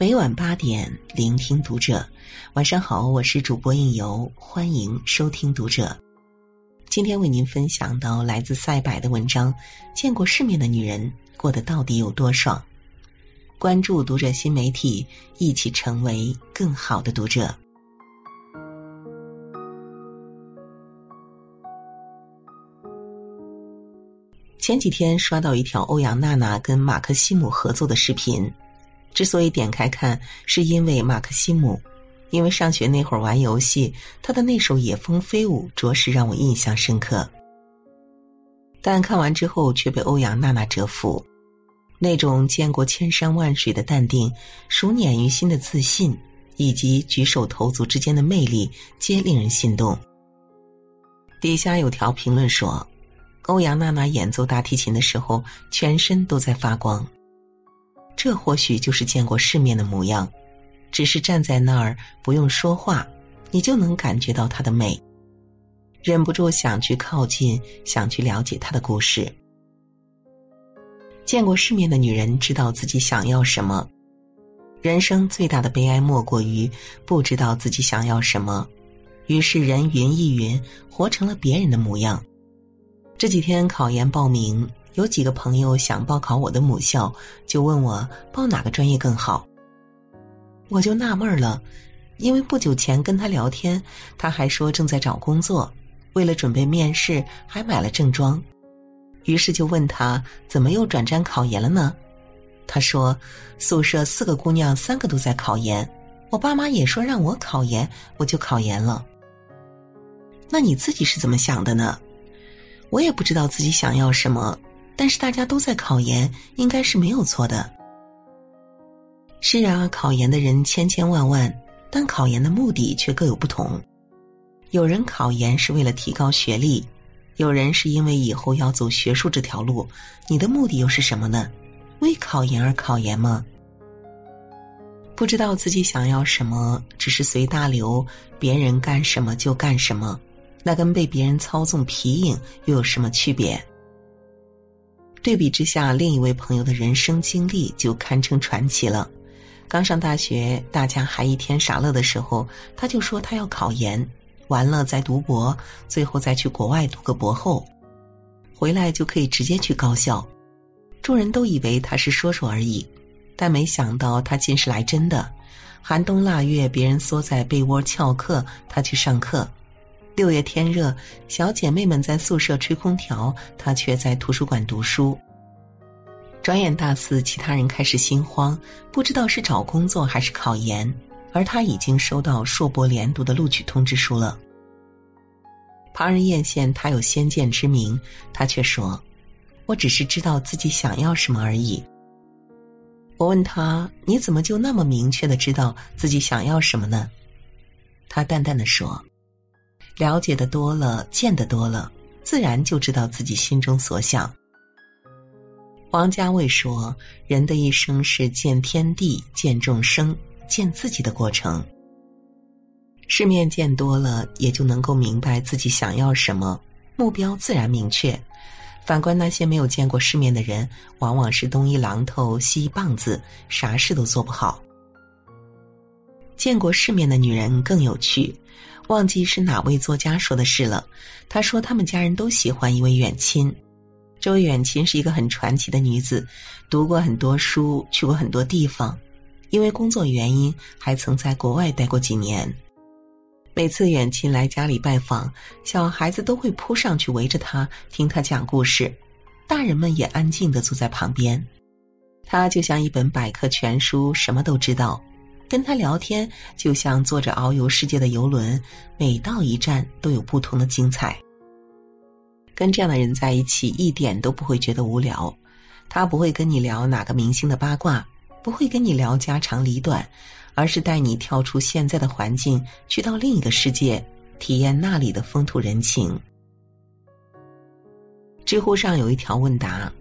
每晚八点，聆听读者。晚上好，我是主播应由，欢迎收听读者。今天为您分享到来自赛百的文章：见过世面的女人过得到底有多爽？关注读者新媒体，一起成为更好的读者。前几天刷到一条欧阳娜娜跟马克西姆合作的视频。之所以点开看，是因为马克西姆，因为上学那会儿玩游戏，他的那首《野蜂飞舞》着实让我印象深刻。但看完之后却被欧阳娜娜折服，那种见过千山万水的淡定、熟稔于心的自信，以及举手投足之间的魅力，皆令人心动。底下有条评论说：“欧阳娜娜演奏大提琴的时候，全身都在发光。”这或许就是见过世面的模样，只是站在那儿不用说话，你就能感觉到她的美，忍不住想去靠近，想去了解她的故事。见过世面的女人知道自己想要什么，人生最大的悲哀莫过于不知道自己想要什么，于是人云亦云，活成了别人的模样。这几天考研报名。有几个朋友想报考我的母校，就问我报哪个专业更好。我就纳闷了，因为不久前跟他聊天，他还说正在找工作，为了准备面试还买了正装。于是就问他怎么又转战考研了呢？他说宿舍四个姑娘三个都在考研，我爸妈也说让我考研，我就考研了。那你自己是怎么想的呢？我也不知道自己想要什么。但是大家都在考研，应该是没有错的。是啊，考研的人千千万万，但考研的目的却各有不同。有人考研是为了提高学历，有人是因为以后要走学术这条路。你的目的又是什么呢？为考研而考研吗？不知道自己想要什么，只是随大流，别人干什么就干什么，那跟被别人操纵皮影又有什么区别？对比之下，另一位朋友的人生经历就堪称传奇了。刚上大学，大家还一天傻乐的时候，他就说他要考研，完了再读博，最后再去国外读个博后，回来就可以直接去高校。众人都以为他是说说而已，但没想到他竟是来真的。寒冬腊月，别人缩在被窝翘课，他去上课。六月天热，小姐妹们在宿舍吹空调，她却在图书馆读书。转眼大四，其他人开始心慌，不知道是找工作还是考研，而他已经收到硕博连读的录取通知书了。旁人艳羡他有先见之明，他却说：“我只是知道自己想要什么而已。”我问他：“你怎么就那么明确的知道自己想要什么呢？”他淡淡的说。了解的多了，见得多了，自然就知道自己心中所想。王家卫说：“人的一生是见天地、见众生、见自己的过程。世面见多了，也就能够明白自己想要什么，目标自然明确。反观那些没有见过世面的人，往往是东一榔头西一棒子，啥事都做不好。见过世面的女人更有趣。”忘记是哪位作家说的事了。他说他们家人都喜欢一位远亲，这位远亲是一个很传奇的女子，读过很多书，去过很多地方，因为工作原因还曾在国外待过几年。每次远亲来家里拜访，小孩子都会扑上去围着他听他讲故事，大人们也安静的坐在旁边。他就像一本百科全书，什么都知道。跟他聊天，就像坐着遨游世界的游轮，每到一站都有不同的精彩。跟这样的人在一起，一点都不会觉得无聊。他不会跟你聊哪个明星的八卦，不会跟你聊家长里短，而是带你跳出现在的环境，去到另一个世界，体验那里的风土人情。知乎上有一条问答：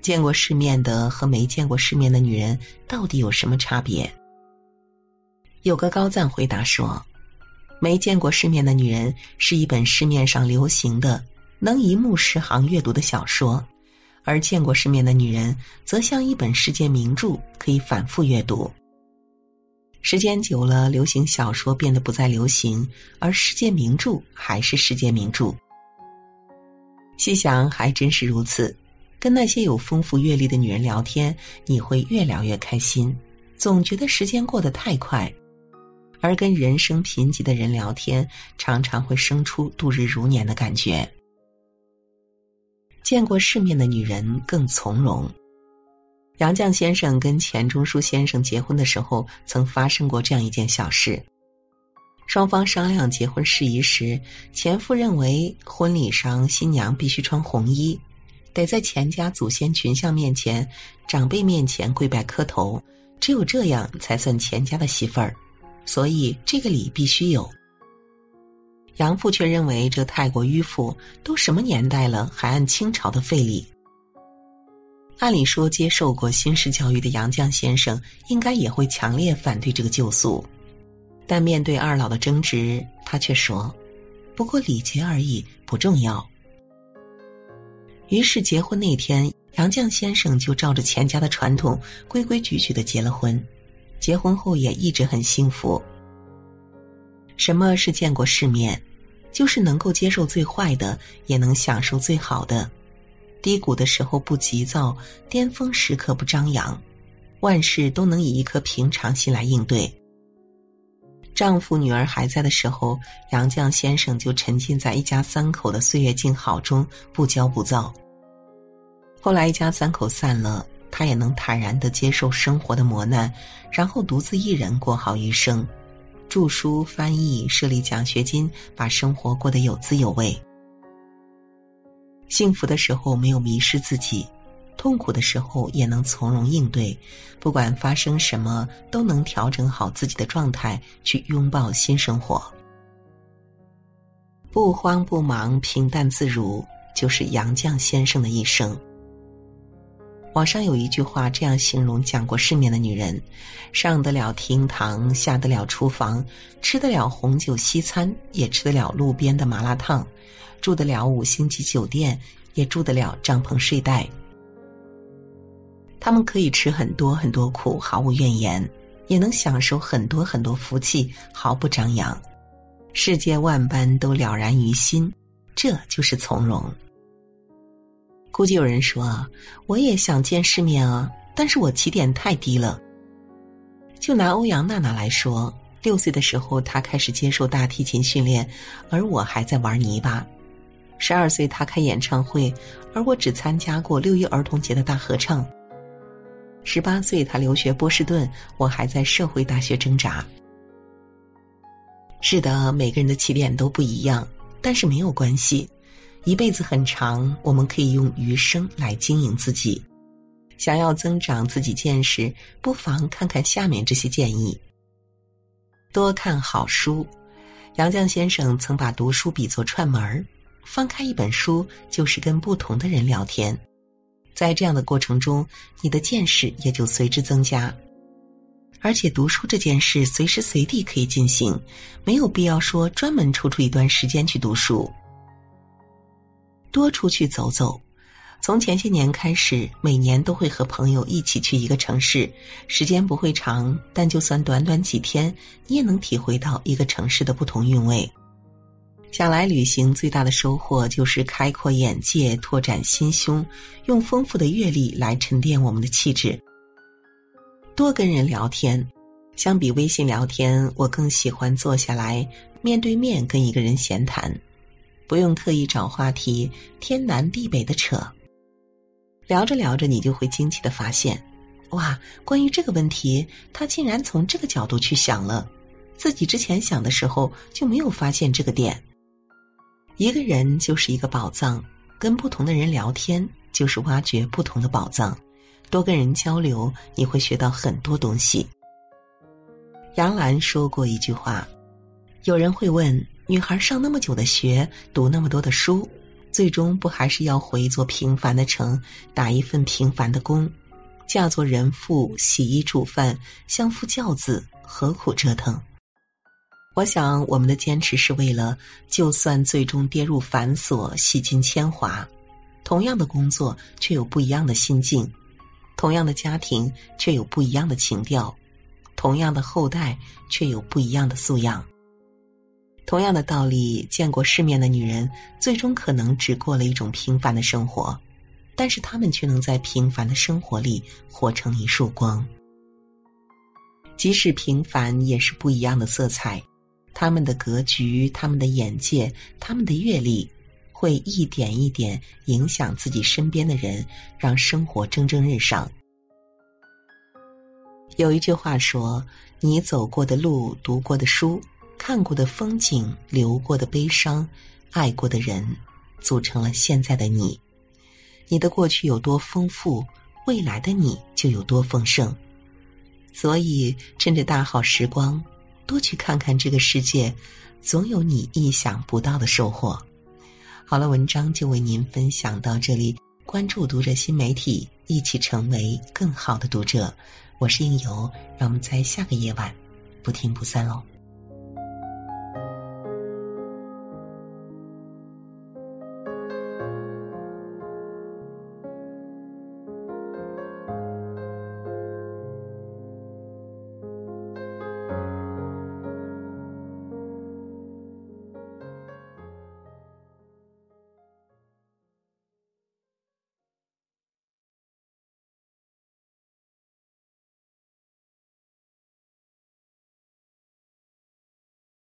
见过世面的和没见过世面的女人，到底有什么差别？有个高赞回答说：“没见过世面的女人是一本市面上流行的、能一目十行阅读的小说，而见过世面的女人则像一本世界名著，可以反复阅读。时间久了，流行小说变得不再流行，而世界名著还是世界名著。细想，还真是如此。跟那些有丰富阅历的女人聊天，你会越聊越开心，总觉得时间过得太快；而跟人生贫瘠的人聊天，常常会生出度日如年的感觉。见过世面的女人更从容。杨绛先生跟钱钟书先生结婚的时候，曾发生过这样一件小事。双方商量结婚事宜时，前夫认为婚礼上新娘必须穿红衣，得在钱家祖先群像面前、长辈面前跪拜磕头，只有这样才算钱家的媳妇儿，所以这个礼必须有。杨父却认为这太过迂腐，都什么年代了，还按清朝的废礼。按理说，接受过新式教育的杨绛先生应该也会强烈反对这个旧俗，但面对二老的争执，他却说：“不过礼节而已，不重要。”于是结婚那天，杨绛先生就照着钱家的传统，规规矩矩的结了婚。结婚后也一直很幸福。什么是见过世面？就是能够接受最坏的，也能享受最好的。低谷的时候不急躁，巅峰时刻不张扬，万事都能以一颗平常心来应对。丈夫、女儿还在的时候，杨绛先生就沉浸在一家三口的岁月静好中，不骄不躁。后来一家三口散了，他也能坦然的接受生活的磨难，然后独自一人过好余生，著书、翻译、设立奖学金，把生活过得有滋有味。幸福的时候没有迷失自己，痛苦的时候也能从容应对，不管发生什么都能调整好自己的状态去拥抱新生活。不慌不忙，平淡自如，就是杨绛先生的一生。网上有一句话这样形容讲过世面的女人：上得了厅堂，下得了厨房，吃得了红酒西餐，也吃得了路边的麻辣烫。住得了五星级酒店，也住得了帐篷睡袋。他们可以吃很多很多苦，毫无怨言；也能享受很多很多福气，毫不张扬。世界万般都了然于心，这就是从容。估计有人说啊：“我也想见世面啊，但是我起点太低了。”就拿欧阳娜娜来说，六岁的时候她开始接受大提琴训练，而我还在玩泥巴。十二岁，他开演唱会，而我只参加过六一儿童节的大合唱。十八岁，他留学波士顿，我还在社会大学挣扎。是的，每个人的起点都不一样，但是没有关系，一辈子很长，我们可以用余生来经营自己。想要增长自己见识，不妨看看下面这些建议：多看好书。杨绛先生曾把读书比作串门儿。翻开一本书，就是跟不同的人聊天，在这样的过程中，你的见识也就随之增加。而且读书这件事随时随地可以进行，没有必要说专门抽出一段时间去读书。多出去走走，从前些年开始，每年都会和朋友一起去一个城市，时间不会长，但就算短短几天，你也能体会到一个城市的不同韵味。想来旅行最大的收获就是开阔眼界、拓展心胸，用丰富的阅历来沉淀我们的气质。多跟人聊天，相比微信聊天，我更喜欢坐下来面对面跟一个人闲谈，不用特意找话题，天南地北的扯。聊着聊着，你就会惊奇的发现，哇，关于这个问题，他竟然从这个角度去想了，自己之前想的时候就没有发现这个点。一个人就是一个宝藏，跟不同的人聊天就是挖掘不同的宝藏。多跟人交流，你会学到很多东西。杨澜说过一句话：“有人会问，女孩上那么久的学，读那么多的书，最终不还是要回一座平凡的城，打一份平凡的工，嫁作人妇，洗衣煮饭，相夫教子，何苦折腾？”我想，我们的坚持是为了，就算最终跌入繁琐、洗尽铅华，同样的工作却有不一样的心境，同样的家庭却有不一样的情调，同样的后代却有不一样的素养。同样的道理，见过世面的女人，最终可能只过了一种平凡的生活，但是她们却能在平凡的生活里活成一束光。即使平凡，也是不一样的色彩。他们的格局、他们的眼界、他们的阅历，会一点一点影响自己身边的人，让生活蒸蒸日上。有一句话说：“你走过的路、读过的书、看过的风景、流过的悲伤、爱过的人，组成了现在的你。你的过去有多丰富，未来的你就有多丰盛。所以，趁着大好时光。”多去看看这个世界，总有你意想不到的收获。好了，文章就为您分享到这里。关注读者新媒体，一起成为更好的读者。我是应由，让我们在下个夜晚不听不散喽。